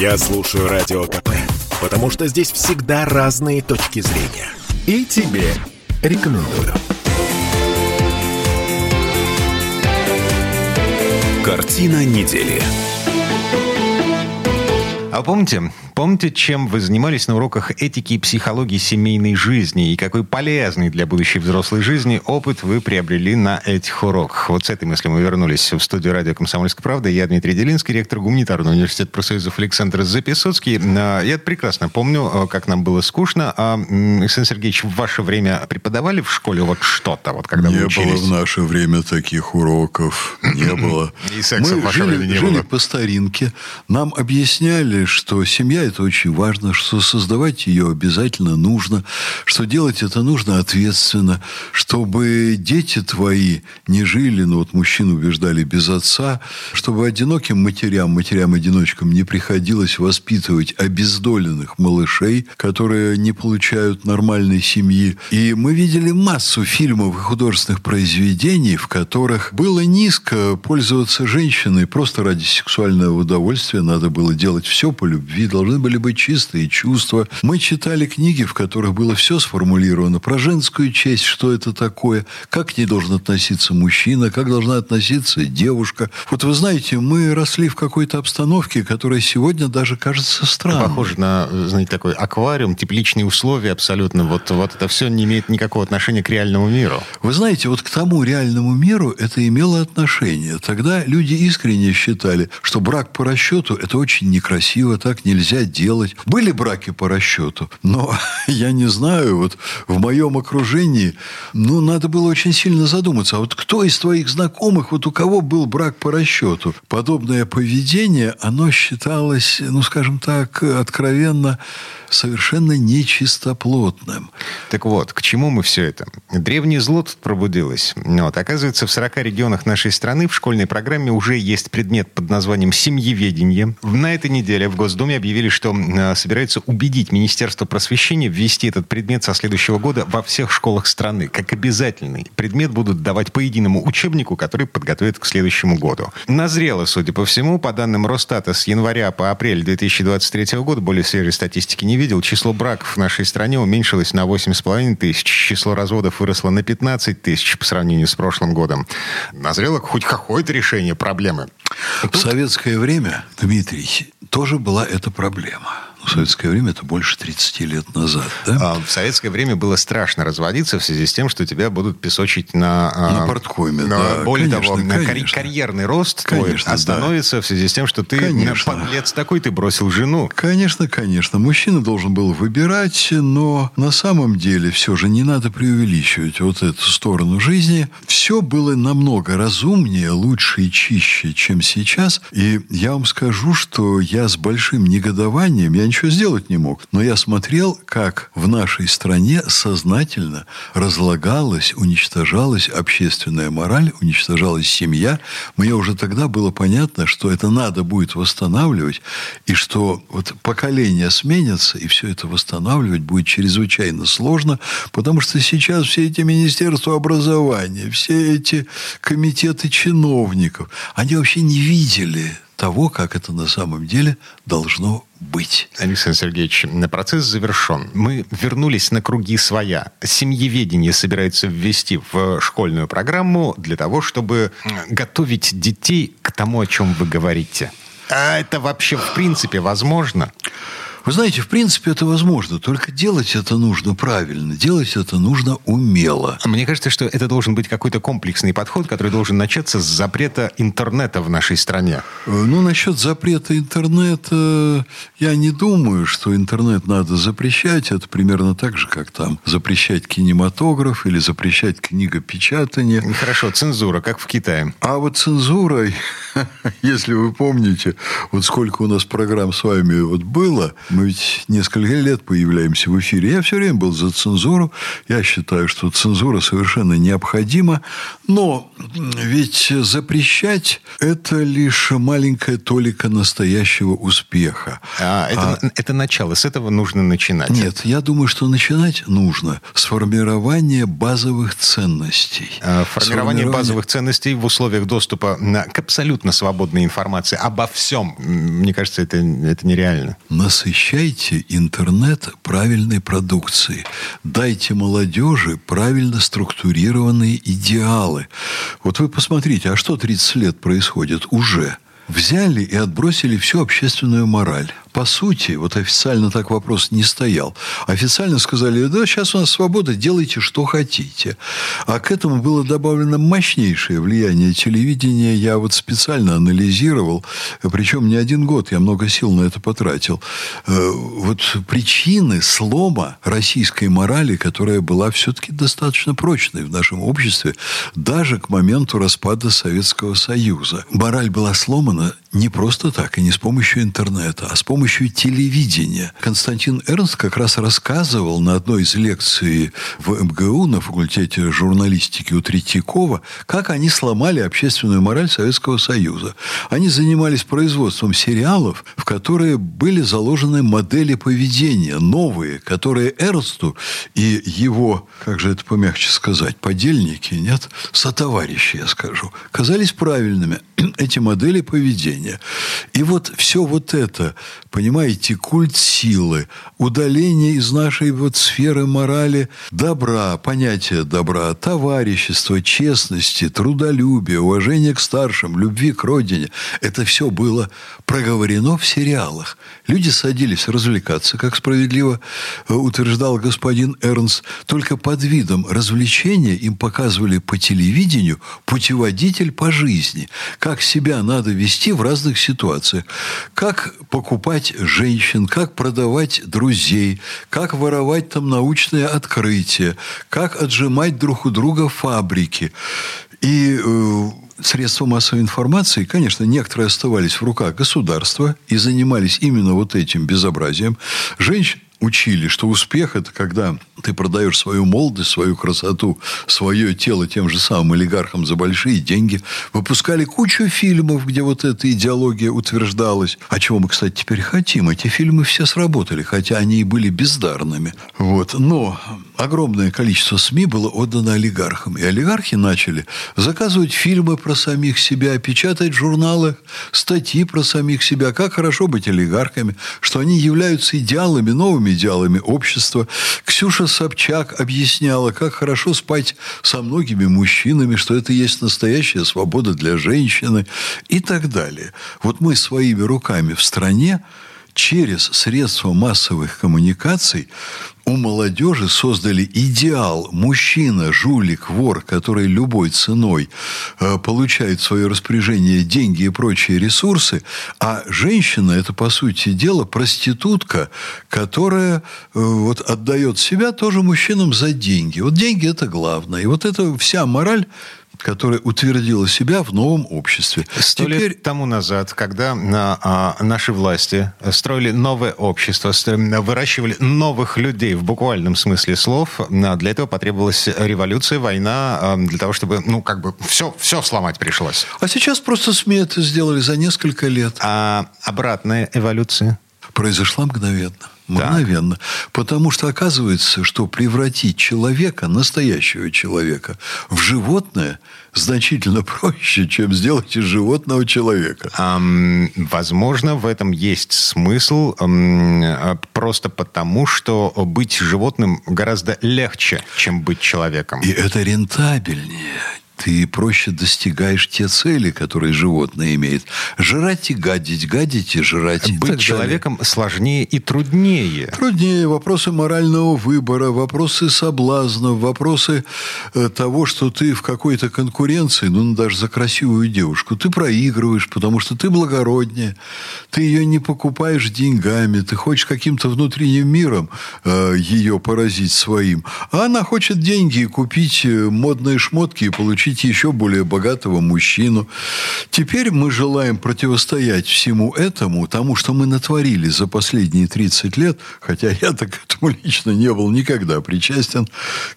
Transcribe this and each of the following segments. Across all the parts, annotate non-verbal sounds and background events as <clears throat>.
Я слушаю Радио КП, потому что здесь всегда разные точки зрения. И тебе рекомендую. Картина недели. А помните, помните, чем вы занимались на уроках этики и психологии семейной жизни и какой полезный для будущей взрослой жизни опыт вы приобрели на этих уроках? Вот с этой мыслью мы вернулись в студию радио «Комсомольская правда». Я Дмитрий Делинский, ректор гуманитарного университета профсоюзов Александр Записоцкий. А, я прекрасно помню, а, как нам было скучно. А, Александр Сергеевич, в ваше время преподавали в школе вот что-то, вот когда не вы учились? было в наше время таких уроков. Не было. И секса Мы в ваше жили, время не жили было. по старинке. Нам объясняли, что семья – это очень важно, что создавать ее обязательно нужно, что делать это нужно ответственно, чтобы дети твои не жили, ну вот мужчин убеждали без отца, чтобы одиноким матерям, матерям-одиночкам не приходилось воспитывать обездоленных малышей, которые не получают нормальной семьи. И мы видели массу фильмов и художественных произведений, в которых было низко пользоваться женщиной просто ради сексуального удовольствия. Надо было делать все по любви, должны были быть чистые чувства. Мы читали книги, в которых было все сформулировано про женскую честь, что это такое, как к ней должен относиться мужчина, как должна относиться девушка. Вот вы знаете, мы росли в какой-то обстановке, которая сегодня даже кажется странной. Похоже на, знаете, такой аквариум, тепличные условия абсолютно. Вот, вот это все не имеет никакого отношения к реальному миру. Вы знаете, вот к тому реальному миру это имело отношение. Тогда люди искренне считали, что брак по расчету – это очень некрасиво, так нельзя делать. Были браки по расчету, но <laughs> я не знаю, вот в моем окружении, ну, надо было очень сильно задуматься, а вот кто из твоих знакомых, вот у кого был брак по расчету? Подобное поведение, оно считалось, ну, скажем так, откровенно совершенно нечистоплотным. Так вот, к чему мы все это? Древнее зло тут пробудилось. Вот, оказывается, в 40 регионах нашей страны в школьной программе уже есть предмет под названием «семьеведение». На этой неделе в Госдуме объявили, что э, собираются убедить Министерство просвещения ввести этот предмет со следующего года во всех школах страны, как обязательный. Предмет будут давать по единому учебнику, который подготовят к следующему году. Назрело, судя по всему, по данным Росстата, с января по апрель 2023 года, более свежей статистики не видел, число браков в нашей стране уменьшилось на 8,5 тысяч, число разводов выросло на 15 тысяч по сравнению с прошлым годом. Назрело хоть какое-то решение проблемы. В советское время, Дмитрий, тоже была эта проблема. Но в советское время это больше 30 лет назад. Да? А в советское время было страшно разводиться в связи с тем, что тебя будут песочить на... а, На порткоме, на- да, Более конечно, того, на карь- конечно. карьерный рост твой Конечно, да. остановится в связи с тем, что ты Конечно. подлец такой, ты бросил жену. Конечно, конечно. Мужчина должен был выбирать, но на самом деле все же не надо преувеличивать вот эту сторону жизни. Все было намного разумнее, лучше и чище, чем сейчас. И я вам скажу, что я с большим негодованием, я ничего сделать не мог, но я смотрел, как в нашей стране сознательно разлагалась, уничтожалась общественная мораль, уничтожалась семья. Мне уже тогда было понятно, что это надо будет восстанавливать, и что вот поколения сменятся, и все это восстанавливать будет чрезвычайно сложно, потому что сейчас все эти министерства образования, все эти комитеты чиновников, они вообще не видели того, как это на самом деле должно быть. Александр Сергеевич, процесс завершен. Мы вернулись на круги своя. Семьеведение собирается ввести в школьную программу для того, чтобы готовить детей к тому, о чем вы говорите. А это вообще в принципе возможно? Вы знаете, в принципе, это возможно, только делать это нужно правильно, делать это нужно умело. Мне кажется, что это должен быть какой-то комплексный подход, который должен начаться с запрета интернета в нашей стране. Э, Ну, насчет запрета интернета, я не думаю, что интернет надо запрещать. Это примерно так же, как там запрещать кинематограф или запрещать книгопечатание. Хорошо, цензура, как в Китае. А вот цензурой, <laughs> если вы помните, вот сколько у нас программ с вами вот было, Мы ведь несколько лет появляемся в эфире. Я все время был за цензуру. Я считаю, что цензура совершенно необходима. Но ведь запрещать – это лишь маленькая толика настоящего успеха. А, это, а, это начало. С этого нужно начинать. Нет, я думаю, что начинать нужно с формирования базовых ценностей. А, формирование базовых ценностей в условиях доступа к абсолютно свободной информации обо всем. Мне кажется, это, это нереально. Насыщайте интернет правильной продукцией. Дайте молодежи правильно структурированные идеалы. Вот вы посмотрите, а что 30 лет происходит уже? Взяли и отбросили всю общественную мораль по сути, вот официально так вопрос не стоял. Официально сказали, да, сейчас у нас свобода, делайте, что хотите. А к этому было добавлено мощнейшее влияние телевидения. Я вот специально анализировал, причем не один год, я много сил на это потратил. Э, вот причины слома российской морали, которая была все-таки достаточно прочной в нашем обществе, даже к моменту распада Советского Союза. Мораль была сломана не просто так и не с помощью интернета, а с помощью помощью телевидения. Константин Эрнст как раз рассказывал на одной из лекций в МГУ на факультете журналистики у Третьякова, как они сломали общественную мораль Советского Союза. Они занимались производством сериалов, в которые были заложены модели поведения, новые, которые Эрнсту и его, как же это помягче сказать, подельники, нет, сотоварищи, я скажу, казались правильными. <clears throat> Эти модели поведения. И вот все вот это понимаете, культ силы, удаление из нашей вот сферы морали добра, понятия добра, товарищества, честности, трудолюбия, уважения к старшим, любви к родине. Это все было проговорено в сериалах. Люди садились развлекаться, как справедливо э, утверждал господин Эрнс, только под видом развлечения им показывали по телевидению путеводитель по жизни, как себя надо вести в разных ситуациях, как покупать продавать женщин, как продавать друзей, как воровать там научные открытия, как отжимать друг у друга фабрики. И э, средства массовой информации, конечно, некоторые оставались в руках государства и занимались именно вот этим безобразием. Женщин учили, что успех – это когда ты продаешь свою молодость, свою красоту, свое тело тем же самым олигархам за большие деньги. Выпускали кучу фильмов, где вот эта идеология утверждалась. А чего мы, кстати, теперь хотим? Эти фильмы все сработали, хотя они и были бездарными. Вот. Но огромное количество СМИ было отдано олигархам. И олигархи начали заказывать фильмы про самих себя, печатать в журналах статьи про самих себя, как хорошо быть олигархами, что они являются идеалами, новыми идеалами общества. Ксюша Собчак объясняла, как хорошо спать со многими мужчинами, что это есть настоящая свобода для женщины и так далее. Вот мы своими руками в стране через средства массовых коммуникаций у молодежи создали идеал мужчина, жулик, вор, который любой ценой э, получает в свое распоряжение деньги и прочие ресурсы, а женщина это по сути дела проститутка, которая э, вот отдает себя тоже мужчинам за деньги. Вот деньги это главное. И вот эта вся мораль которая утвердила себя в новом обществе. Сто Теперь... лет тому назад, когда а, наши власти строили новое общество, выращивали новых людей в буквальном смысле слов, а, для этого потребовалась революция, война, а, для того, чтобы, ну, как бы все, все сломать пришлось. А сейчас просто СМИ это сделали за несколько лет. А обратная эволюция? Произошла мгновенно. Мгновенно. Так. Потому что оказывается, что превратить человека, настоящего человека, в животное значительно <laughs> проще, чем сделать из животного человека. Um, возможно, в этом есть смысл um, просто потому, что быть животным гораздо легче, чем быть человеком. И это рентабельнее ты проще достигаешь те цели, которые животное имеет. Жрать и гадить, гадить и жрать. Быть и человеком далее. сложнее и труднее. Труднее. Вопросы морального выбора, вопросы соблазнов, вопросы э, того, что ты в какой-то конкуренции, ну, даже за красивую девушку, ты проигрываешь, потому что ты благороднее. Ты ее не покупаешь деньгами, ты хочешь каким-то внутренним миром э, ее поразить своим. А она хочет деньги купить э, модные шмотки и получить получить еще более богатого мужчину. Теперь мы желаем противостоять всему этому, тому, что мы натворили за последние 30 лет, хотя я так к этому лично не был никогда причастен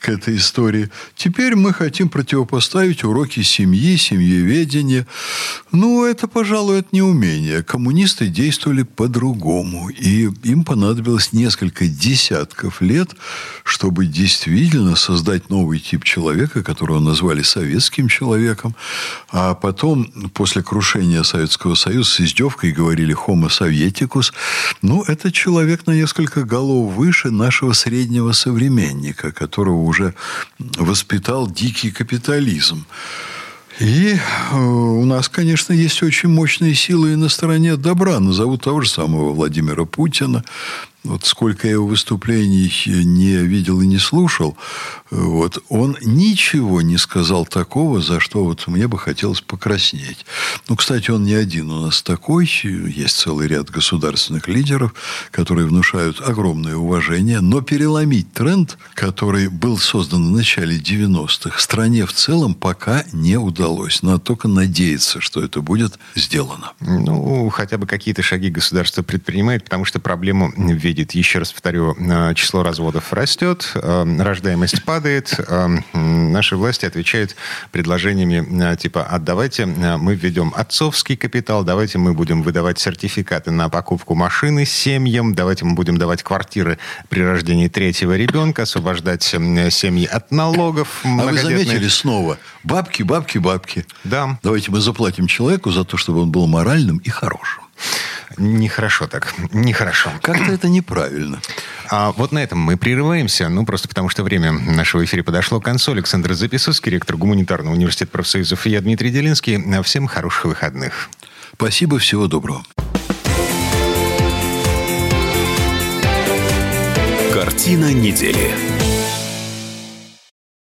к этой истории. Теперь мы хотим противопоставить уроки семьи, семьеведения. Ну, это, пожалуй, это не умение. Коммунисты действовали по-другому. И им понадобилось несколько десятков лет, чтобы действительно создать новый тип человека, которого назвали советским человеком. А потом, после крушения Советского Союза, с издевкой говорили «homo советикус». Ну, это человек на несколько голов выше нашего среднего современника, которого уже воспитал дикий капитализм. И э, у нас, конечно, есть очень мощные силы и на стороне добра. Назову того же самого Владимира Путина, вот сколько я его выступлений не видел и не слушал, вот, он ничего не сказал такого, за что вот мне бы хотелось покраснеть. Ну, кстати, он не один у нас такой. Есть целый ряд государственных лидеров, которые внушают огромное уважение. Но переломить тренд, который был создан в начале 90-х, стране в целом пока не удалось. Надо только надеяться, что это будет сделано. Ну, хотя бы какие-то шаги государство предпринимает, потому что проблему видит видит, еще раз повторю, э, число разводов растет, э, рождаемость падает. Э, наши власти отвечают предложениями типа, а давайте мы введем отцовский капитал, давайте мы будем выдавать сертификаты на покупку машины семьям, давайте мы будем давать квартиры при рождении третьего ребенка, освобождать семьи от налогов. А вы заметили снова? Бабки, бабки, бабки. Да. Давайте мы заплатим человеку за то, чтобы он был моральным и хорошим. Нехорошо так. Нехорошо. Как-то это неправильно. А вот на этом мы прерываемся. Ну, просто потому что время нашего эфира подошло к концу. Александр Записовский, ректор Гуманитарного университета профсоюзов, и я, Дмитрий Делинский. Всем хороших выходных. Спасибо, всего доброго. Картина недели.